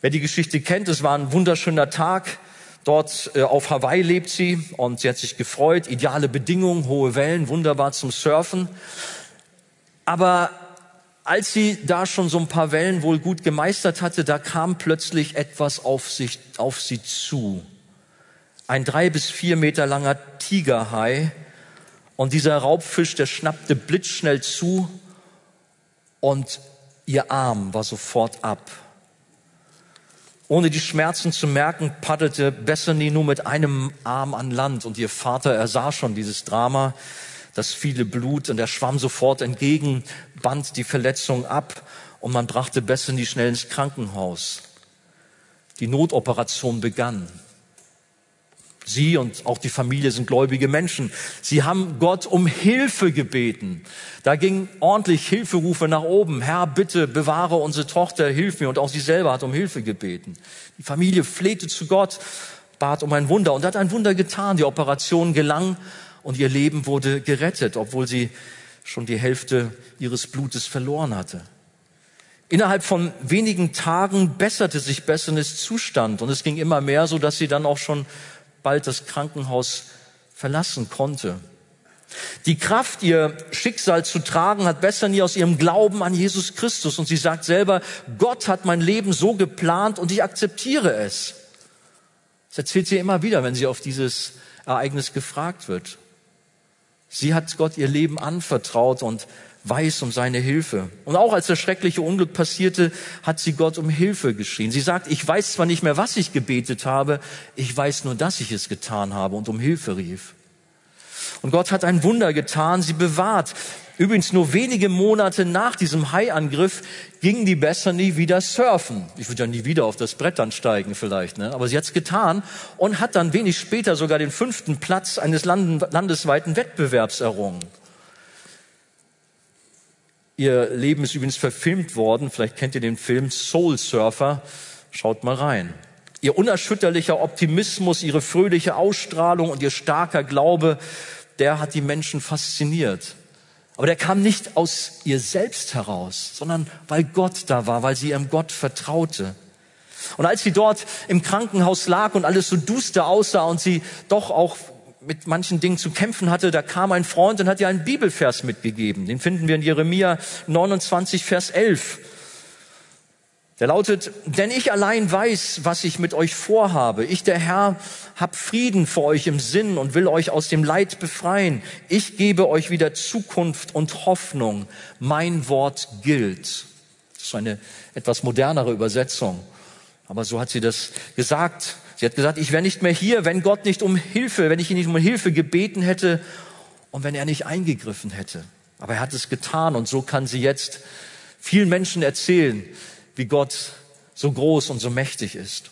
Wer die Geschichte kennt, es war ein wunderschöner Tag. Dort äh, auf Hawaii lebt sie und sie hat sich gefreut. Ideale Bedingungen, hohe Wellen, wunderbar zum Surfen. Aber als sie da schon so ein paar Wellen wohl gut gemeistert hatte, da kam plötzlich etwas auf, sich, auf sie zu. Ein drei bis vier Meter langer Tigerhai. Und dieser Raubfisch, der schnappte blitzschnell zu und ihr Arm war sofort ab. Ohne die Schmerzen zu merken, paddelte Bethany nur mit einem Arm an Land und ihr Vater, er sah schon dieses Drama das viele Blut und er schwamm sofort entgegen, band die Verletzung ab und man brachte Bethany schnell ins Krankenhaus. Die Notoperation begann. Sie und auch die Familie sind gläubige Menschen. Sie haben Gott um Hilfe gebeten. Da ging ordentlich Hilferufe nach oben. Herr, bitte bewahre unsere Tochter, hilf mir. Und auch sie selber hat um Hilfe gebeten. Die Familie flehte zu Gott, bat um ein Wunder und hat ein Wunder getan. Die Operation gelang und ihr Leben wurde gerettet, obwohl sie schon die Hälfte ihres Blutes verloren hatte. Innerhalb von wenigen Tagen besserte sich Bessenes Zustand und es ging immer mehr, so dass sie dann auch schon bald das Krankenhaus verlassen konnte. Die Kraft, ihr Schicksal zu tragen, hat Bessany aus ihrem Glauben an Jesus Christus. Und sie sagt selber, Gott hat mein Leben so geplant und ich akzeptiere es. Das erzählt sie immer wieder, wenn sie auf dieses Ereignis gefragt wird. Sie hat Gott ihr Leben anvertraut und weiß um seine Hilfe. Und auch als das schreckliche Unglück passierte, hat sie Gott um Hilfe geschrien. Sie sagt, ich weiß zwar nicht mehr, was ich gebetet habe, ich weiß nur, dass ich es getan habe und um Hilfe rief. Und Gott hat ein Wunder getan, sie bewahrt. Übrigens nur wenige Monate nach diesem Haiangriff ging die Bethany wieder surfen. Ich würde ja nie wieder auf das Brett dann steigen vielleicht, ne? aber sie hat es getan und hat dann wenig später sogar den fünften Platz eines landesweiten Wettbewerbs errungen. Ihr Leben ist übrigens verfilmt worden. Vielleicht kennt ihr den Film Soul Surfer. Schaut mal rein. Ihr unerschütterlicher Optimismus, ihre fröhliche Ausstrahlung und ihr starker Glaube, der hat die Menschen fasziniert. Aber der kam nicht aus ihr selbst heraus, sondern weil Gott da war, weil sie ihrem Gott vertraute. Und als sie dort im Krankenhaus lag und alles so duster aussah und sie doch auch mit manchen Dingen zu kämpfen hatte, da kam ein Freund und hat ihr einen Bibelvers mitgegeben. Den finden wir in Jeremia 29, Vers 11. Der lautet, denn ich allein weiß, was ich mit euch vorhabe. Ich, der Herr, hab Frieden vor euch im Sinn und will euch aus dem Leid befreien. Ich gebe euch wieder Zukunft und Hoffnung. Mein Wort gilt. Das ist eine etwas modernere Übersetzung. Aber so hat sie das gesagt. Sie hat gesagt, ich wäre nicht mehr hier, wenn Gott nicht um Hilfe, wenn ich ihn nicht um Hilfe gebeten hätte und wenn er nicht eingegriffen hätte. Aber er hat es getan und so kann sie jetzt vielen Menschen erzählen, wie Gott so groß und so mächtig ist.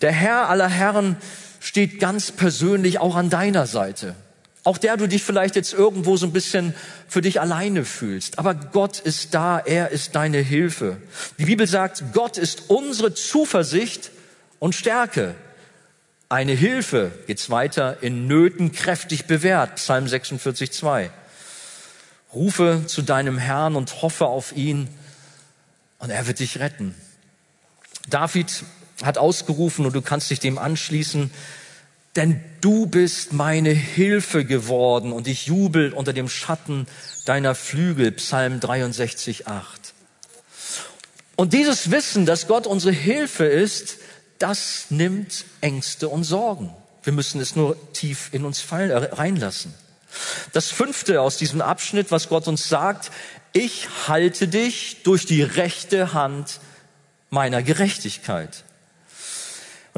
Der Herr aller Herren steht ganz persönlich auch an deiner Seite. Auch der du dich vielleicht jetzt irgendwo so ein bisschen für dich alleine fühlst. Aber Gott ist da, er ist deine Hilfe. Die Bibel sagt, Gott ist unsere Zuversicht und Stärke. Eine Hilfe, geht's weiter, in Nöten kräftig bewährt, Psalm 46, 2. Rufe zu deinem Herrn und hoffe auf ihn und er wird dich retten. David hat ausgerufen und du kannst dich dem anschließen, denn du bist meine Hilfe geworden und ich jubel unter dem Schatten deiner Flügel, Psalm 63, 8. Und dieses Wissen, dass Gott unsere Hilfe ist, das nimmt Ängste und Sorgen. Wir müssen es nur tief in uns fallen, äh, reinlassen. Das fünfte aus diesem Abschnitt, was Gott uns sagt, ich halte dich durch die rechte Hand meiner Gerechtigkeit.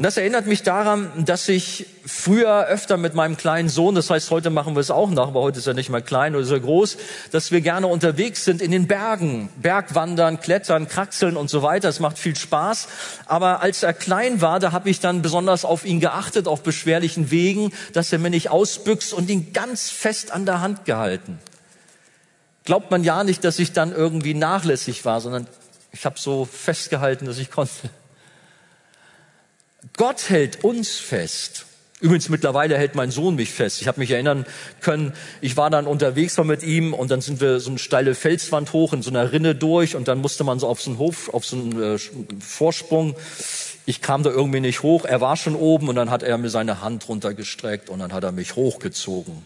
Und das erinnert mich daran, dass ich früher öfter mit meinem kleinen Sohn, das heißt, heute machen wir es auch nach, aber heute ist er nicht mehr klein oder so groß, dass wir gerne unterwegs sind in den Bergen, Bergwandern, Klettern, Kraxeln und so weiter. Es macht viel Spaß. Aber als er klein war, da habe ich dann besonders auf ihn geachtet, auf beschwerlichen Wegen, dass er mir nicht ausbüchst und ihn ganz fest an der Hand gehalten. Glaubt man ja nicht, dass ich dann irgendwie nachlässig war, sondern ich habe so festgehalten, dass ich konnte. Gott hält uns fest. Übrigens, mittlerweile hält mein Sohn mich fest. Ich habe mich erinnern können, ich war dann unterwegs war mit ihm und dann sind wir so eine steile Felswand hoch in so einer Rinne durch und dann musste man so auf so einen Hof, auf so einen äh, Vorsprung. Ich kam da irgendwie nicht hoch. Er war schon oben und dann hat er mir seine Hand runtergestreckt und dann hat er mich hochgezogen.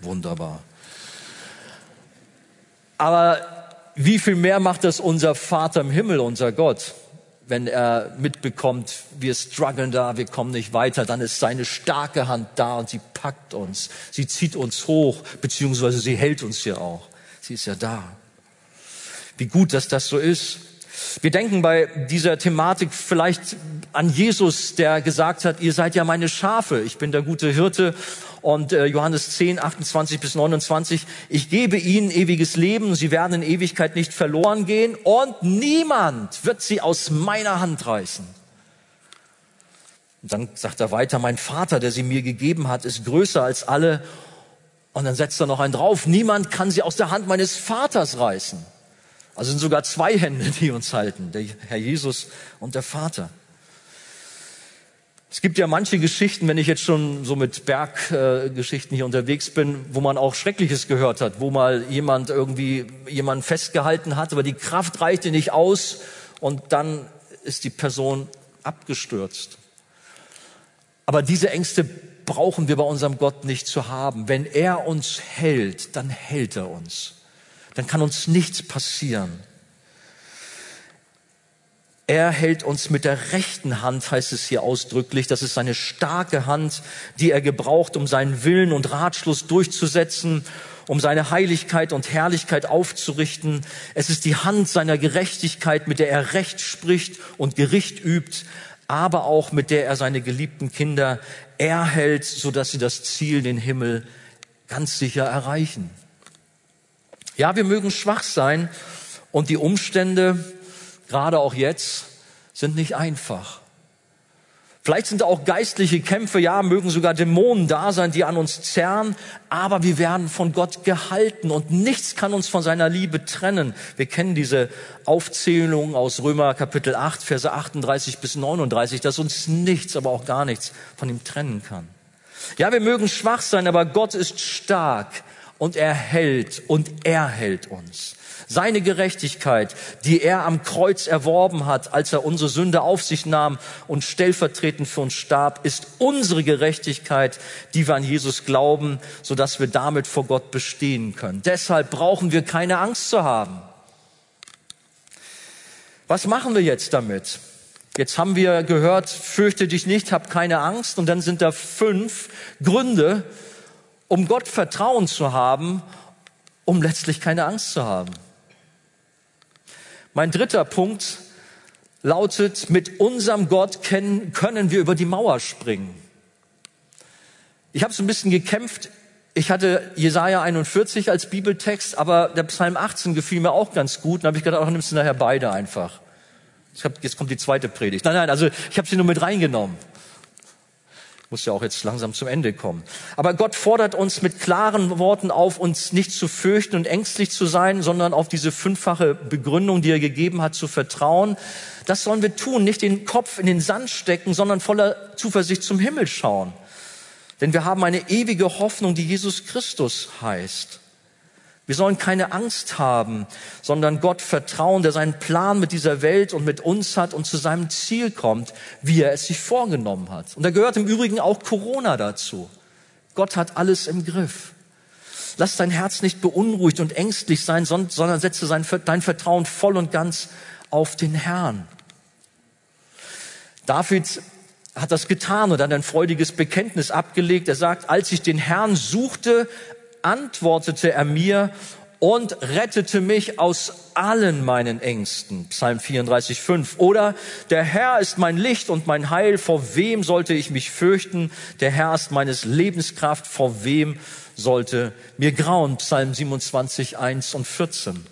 Wunderbar. Aber wie viel mehr macht das unser Vater im Himmel, unser Gott? wenn er mitbekommt, wir strugglen da, wir kommen nicht weiter, dann ist seine starke Hand da und sie packt uns. Sie zieht uns hoch, beziehungsweise sie hält uns ja auch. Sie ist ja da. Wie gut, dass das so ist. Wir denken bei dieser Thematik vielleicht an Jesus, der gesagt hat, ihr seid ja meine Schafe, ich bin der gute Hirte und äh, Johannes 10, 28 bis 29, ich gebe ihnen ewiges Leben, sie werden in Ewigkeit nicht verloren gehen und niemand wird sie aus meiner Hand reißen. Und dann sagt er weiter, mein Vater, der sie mir gegeben hat, ist größer als alle. Und dann setzt er noch einen drauf, niemand kann sie aus der Hand meines Vaters reißen. Also sind sogar zwei Hände, die uns halten, der Herr Jesus und der Vater. Es gibt ja manche Geschichten, wenn ich jetzt schon so mit Berggeschichten äh, hier unterwegs bin, wo man auch Schreckliches gehört hat, wo mal jemand irgendwie jemanden festgehalten hat, aber die Kraft reichte nicht aus und dann ist die Person abgestürzt. Aber diese Ängste brauchen wir bei unserem Gott nicht zu haben. Wenn er uns hält, dann hält er uns. Dann kann uns nichts passieren. Er hält uns mit der rechten Hand, heißt es hier ausdrücklich. Das ist seine starke Hand, die er gebraucht, um seinen Willen und Ratschluss durchzusetzen, um seine Heiligkeit und Herrlichkeit aufzurichten. Es ist die Hand seiner Gerechtigkeit, mit der er Recht spricht und Gericht übt, aber auch mit der er seine geliebten Kinder erhält, sodass sie das Ziel, den Himmel, ganz sicher erreichen. Ja, wir mögen schwach sein und die Umstände, gerade auch jetzt, sind nicht einfach. Vielleicht sind auch geistliche Kämpfe, ja, mögen sogar Dämonen da sein, die an uns zerren, aber wir werden von Gott gehalten und nichts kann uns von seiner Liebe trennen. Wir kennen diese Aufzählung aus Römer Kapitel 8, Verse 38 bis 39, dass uns nichts, aber auch gar nichts von ihm trennen kann. Ja, wir mögen schwach sein, aber Gott ist stark und er hält und er hält uns. Seine Gerechtigkeit, die er am Kreuz erworben hat, als er unsere Sünde auf sich nahm und stellvertretend für uns starb, ist unsere Gerechtigkeit, die wir an Jesus glauben, sodass wir damit vor Gott bestehen können. Deshalb brauchen wir keine Angst zu haben. Was machen wir jetzt damit? Jetzt haben wir gehört, fürchte dich nicht, hab keine Angst. Und dann sind da fünf Gründe, um Gott Vertrauen zu haben, um letztlich keine Angst zu haben. Mein dritter Punkt lautet, mit unserem Gott können, können wir über die Mauer springen. Ich habe so ein bisschen gekämpft. Ich hatte Jesaja 41 als Bibeltext, aber der Psalm 18 gefiel mir auch ganz gut. Und habe ich gedacht, ach, nimmst du nachher beide einfach. Jetzt kommt die zweite Predigt. Nein, nein, also ich habe sie nur mit reingenommen muss ja auch jetzt langsam zum Ende kommen. Aber Gott fordert uns mit klaren Worten auf, uns nicht zu fürchten und ängstlich zu sein, sondern auf diese fünffache Begründung, die er gegeben hat, zu vertrauen. Das sollen wir tun, nicht den Kopf in den Sand stecken, sondern voller Zuversicht zum Himmel schauen. Denn wir haben eine ewige Hoffnung, die Jesus Christus heißt. Wir sollen keine Angst haben, sondern Gott vertrauen, der seinen Plan mit dieser Welt und mit uns hat und zu seinem Ziel kommt, wie er es sich vorgenommen hat. Und da gehört im Übrigen auch Corona dazu. Gott hat alles im Griff. Lass dein Herz nicht beunruhigt und ängstlich sein, sondern setze dein Vertrauen voll und ganz auf den Herrn. David hat das getan und dann ein freudiges Bekenntnis abgelegt. Er sagt, als ich den Herrn suchte, antwortete er mir und rettete mich aus allen meinen Ängsten. Psalm 34, 5. Oder der Herr ist mein Licht und mein Heil. Vor wem sollte ich mich fürchten? Der Herr ist meines Lebenskraft. Vor wem sollte mir grauen? Psalm 27, 1 und 14.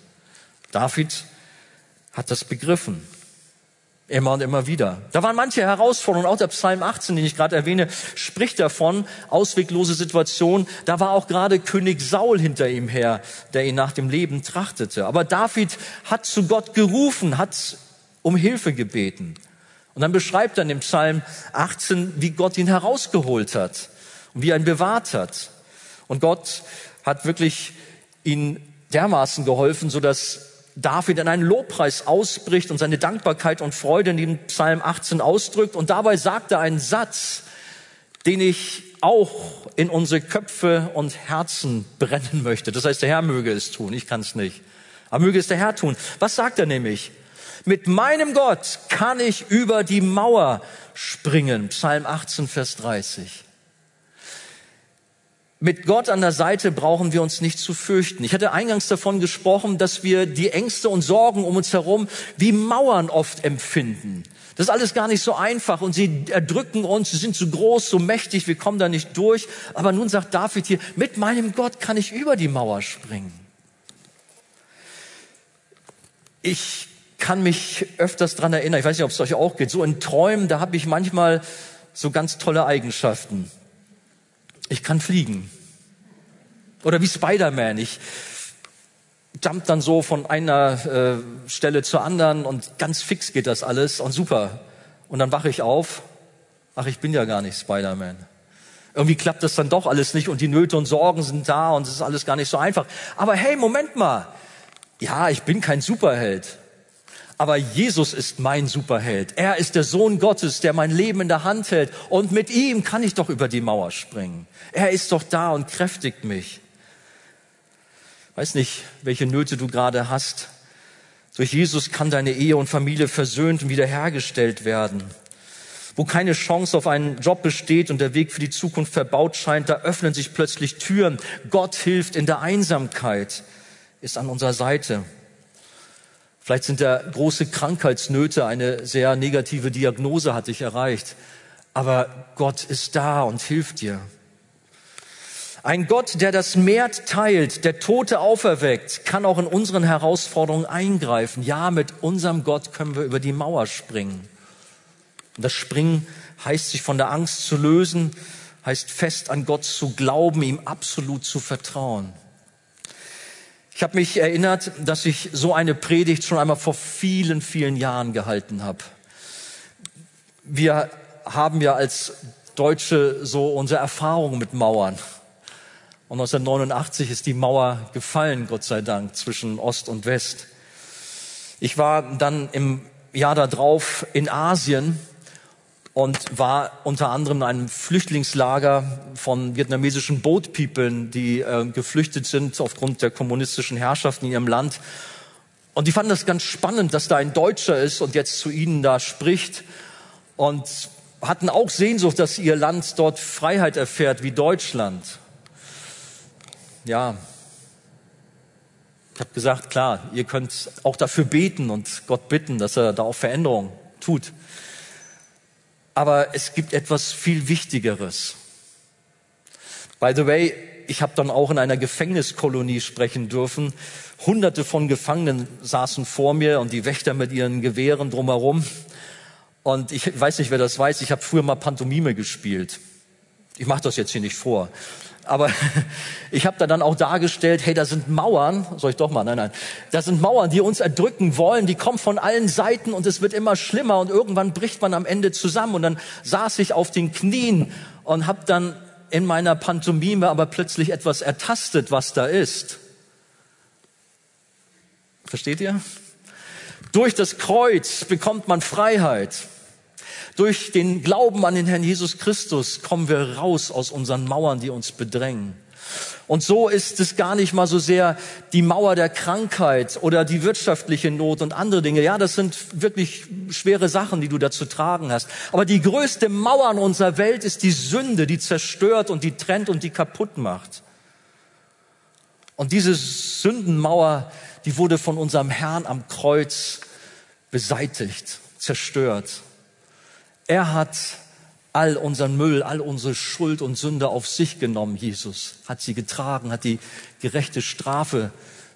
David hat das begriffen. Immer und immer wieder. Da waren manche Herausforderungen, auch der Psalm 18, den ich gerade erwähne, spricht davon, ausweglose Situation. Da war auch gerade König Saul hinter ihm her, der ihn nach dem Leben trachtete. Aber David hat zu Gott gerufen, hat um Hilfe gebeten. Und dann beschreibt er in dem Psalm 18, wie Gott ihn herausgeholt hat und wie er ihn bewahrt hat. Und Gott hat wirklich ihn dermaßen geholfen, so dass David in einen Lobpreis ausbricht und seine Dankbarkeit und Freude in dem Psalm 18 ausdrückt. Und dabei sagt er einen Satz, den ich auch in unsere Köpfe und Herzen brennen möchte. Das heißt, der Herr möge es tun, ich kann es nicht. Aber möge es der Herr tun. Was sagt er nämlich? Mit meinem Gott kann ich über die Mauer springen. Psalm 18, Vers 30. Mit Gott an der Seite brauchen wir uns nicht zu fürchten. Ich hatte eingangs davon gesprochen, dass wir die Ängste und Sorgen um uns herum wie Mauern oft empfinden. Das ist alles gar nicht so einfach und sie erdrücken uns, sie sind zu groß, so mächtig, wir kommen da nicht durch. Aber nun sagt David hier, mit meinem Gott kann ich über die Mauer springen. Ich kann mich öfters dran erinnern, ich weiß nicht, ob es euch auch geht, so in Träumen, da habe ich manchmal so ganz tolle Eigenschaften. Ich kann fliegen. Oder wie Spider-Man. Ich jump dann so von einer äh, Stelle zur anderen und ganz fix geht das alles und super. Und dann wache ich auf. Ach, ich bin ja gar nicht Spider-Man. Irgendwie klappt das dann doch alles nicht und die Nöte und Sorgen sind da und es ist alles gar nicht so einfach. Aber hey, Moment mal. Ja, ich bin kein Superheld. Aber Jesus ist mein Superheld. Er ist der Sohn Gottes, der mein Leben in der Hand hält. Und mit ihm kann ich doch über die Mauer springen. Er ist doch da und kräftigt mich. Weiß nicht, welche Nöte du gerade hast. Durch Jesus kann deine Ehe und Familie versöhnt und wiederhergestellt werden. Wo keine Chance auf einen Job besteht und der Weg für die Zukunft verbaut scheint, da öffnen sich plötzlich Türen. Gott hilft in der Einsamkeit, ist an unserer Seite. Vielleicht sind da große Krankheitsnöte, eine sehr negative Diagnose hat dich erreicht. Aber Gott ist da und hilft dir. Ein Gott, der das Meer teilt, der Tote auferweckt, kann auch in unseren Herausforderungen eingreifen. Ja, mit unserem Gott können wir über die Mauer springen. Und das Springen heißt, sich von der Angst zu lösen, heißt fest an Gott zu glauben, ihm absolut zu vertrauen. Ich habe mich erinnert, dass ich so eine Predigt schon einmal vor vielen, vielen Jahren gehalten habe. Wir haben ja als Deutsche so unsere Erfahrungen mit Mauern. Und 1989 ist die Mauer gefallen, Gott sei Dank, zwischen Ost und West. Ich war dann im Jahr darauf in Asien und war unter anderem in einem Flüchtlingslager von vietnamesischen Boatpeople, die äh, geflüchtet sind aufgrund der kommunistischen Herrschaft in ihrem Land. Und die fanden das ganz spannend, dass da ein Deutscher ist und jetzt zu ihnen da spricht und hatten auch Sehnsucht, dass ihr Land dort Freiheit erfährt wie Deutschland ja, ich habe gesagt, klar, ihr könnt auch dafür beten und Gott bitten, dass er da auch Veränderungen tut. Aber es gibt etwas viel Wichtigeres. By the way, ich habe dann auch in einer Gefängniskolonie sprechen dürfen. Hunderte von Gefangenen saßen vor mir und die Wächter mit ihren Gewehren drumherum. Und ich weiß nicht, wer das weiß, ich habe früher mal Pantomime gespielt. Ich mache das jetzt hier nicht vor. Aber ich habe da dann auch dargestellt, hey, da sind Mauern, soll ich doch mal, nein, nein, da sind Mauern, die uns erdrücken wollen, die kommen von allen Seiten und es wird immer schlimmer und irgendwann bricht man am Ende zusammen. Und dann saß ich auf den Knien und habe dann in meiner Pantomime aber plötzlich etwas ertastet, was da ist. Versteht ihr? Durch das Kreuz bekommt man Freiheit. Durch den Glauben an den Herrn Jesus Christus kommen wir raus aus unseren Mauern, die uns bedrängen. Und so ist es gar nicht mal so sehr die Mauer der Krankheit oder die wirtschaftliche Not und andere Dinge. Ja, das sind wirklich schwere Sachen, die du da zu tragen hast. Aber die größte Mauer in unserer Welt ist die Sünde, die zerstört und die trennt und die kaputt macht. Und diese Sündenmauer, die wurde von unserem Herrn am Kreuz beseitigt, zerstört. Er hat all unseren Müll, all unsere Schuld und Sünde auf sich genommen, Jesus. Hat sie getragen, hat die gerechte Strafe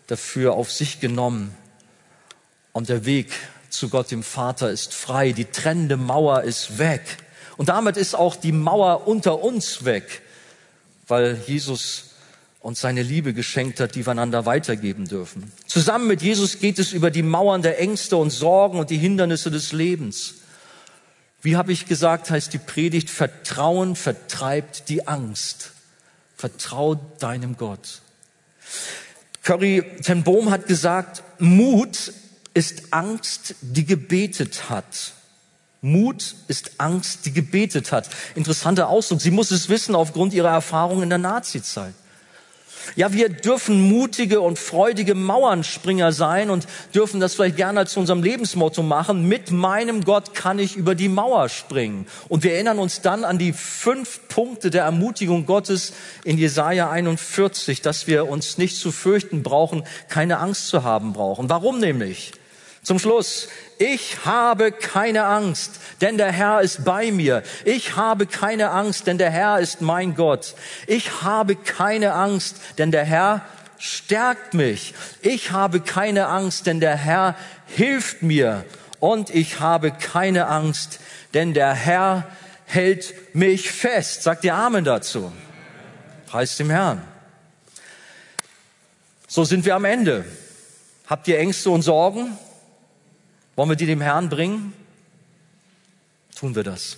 dafür auf sich genommen. Und der Weg zu Gott dem Vater ist frei. Die trennende Mauer ist weg. Und damit ist auch die Mauer unter uns weg, weil Jesus uns seine Liebe geschenkt hat, die wir einander weitergeben dürfen. Zusammen mit Jesus geht es über die Mauern der Ängste und Sorgen und die Hindernisse des Lebens. Wie habe ich gesagt, heißt die Predigt, Vertrauen vertreibt die Angst. Vertrau deinem Gott. Curry ten Boom hat gesagt, Mut ist Angst, die gebetet hat. Mut ist Angst, die gebetet hat. Interessanter Ausdruck. Sie muss es wissen aufgrund ihrer Erfahrung in der Nazizeit. Ja, wir dürfen mutige und freudige Mauernspringer sein und dürfen das vielleicht gerne als unserem Lebensmotto machen. Mit meinem Gott kann ich über die Mauer springen. Und wir erinnern uns dann an die fünf Punkte der Ermutigung Gottes in Jesaja 41, dass wir uns nicht zu fürchten brauchen, keine Angst zu haben brauchen. Warum nämlich? Zum Schluss, ich habe keine Angst, denn der Herr ist bei mir. Ich habe keine Angst, denn der Herr ist mein Gott. Ich habe keine Angst, denn der Herr stärkt mich. Ich habe keine Angst, denn der Herr hilft mir. Und ich habe keine Angst, denn der Herr hält mich fest. Sagt ihr Amen dazu? Preis dem Herrn. So sind wir am Ende. Habt ihr Ängste und Sorgen? Wollen wir die dem Herrn bringen? Tun wir das.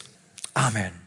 Amen.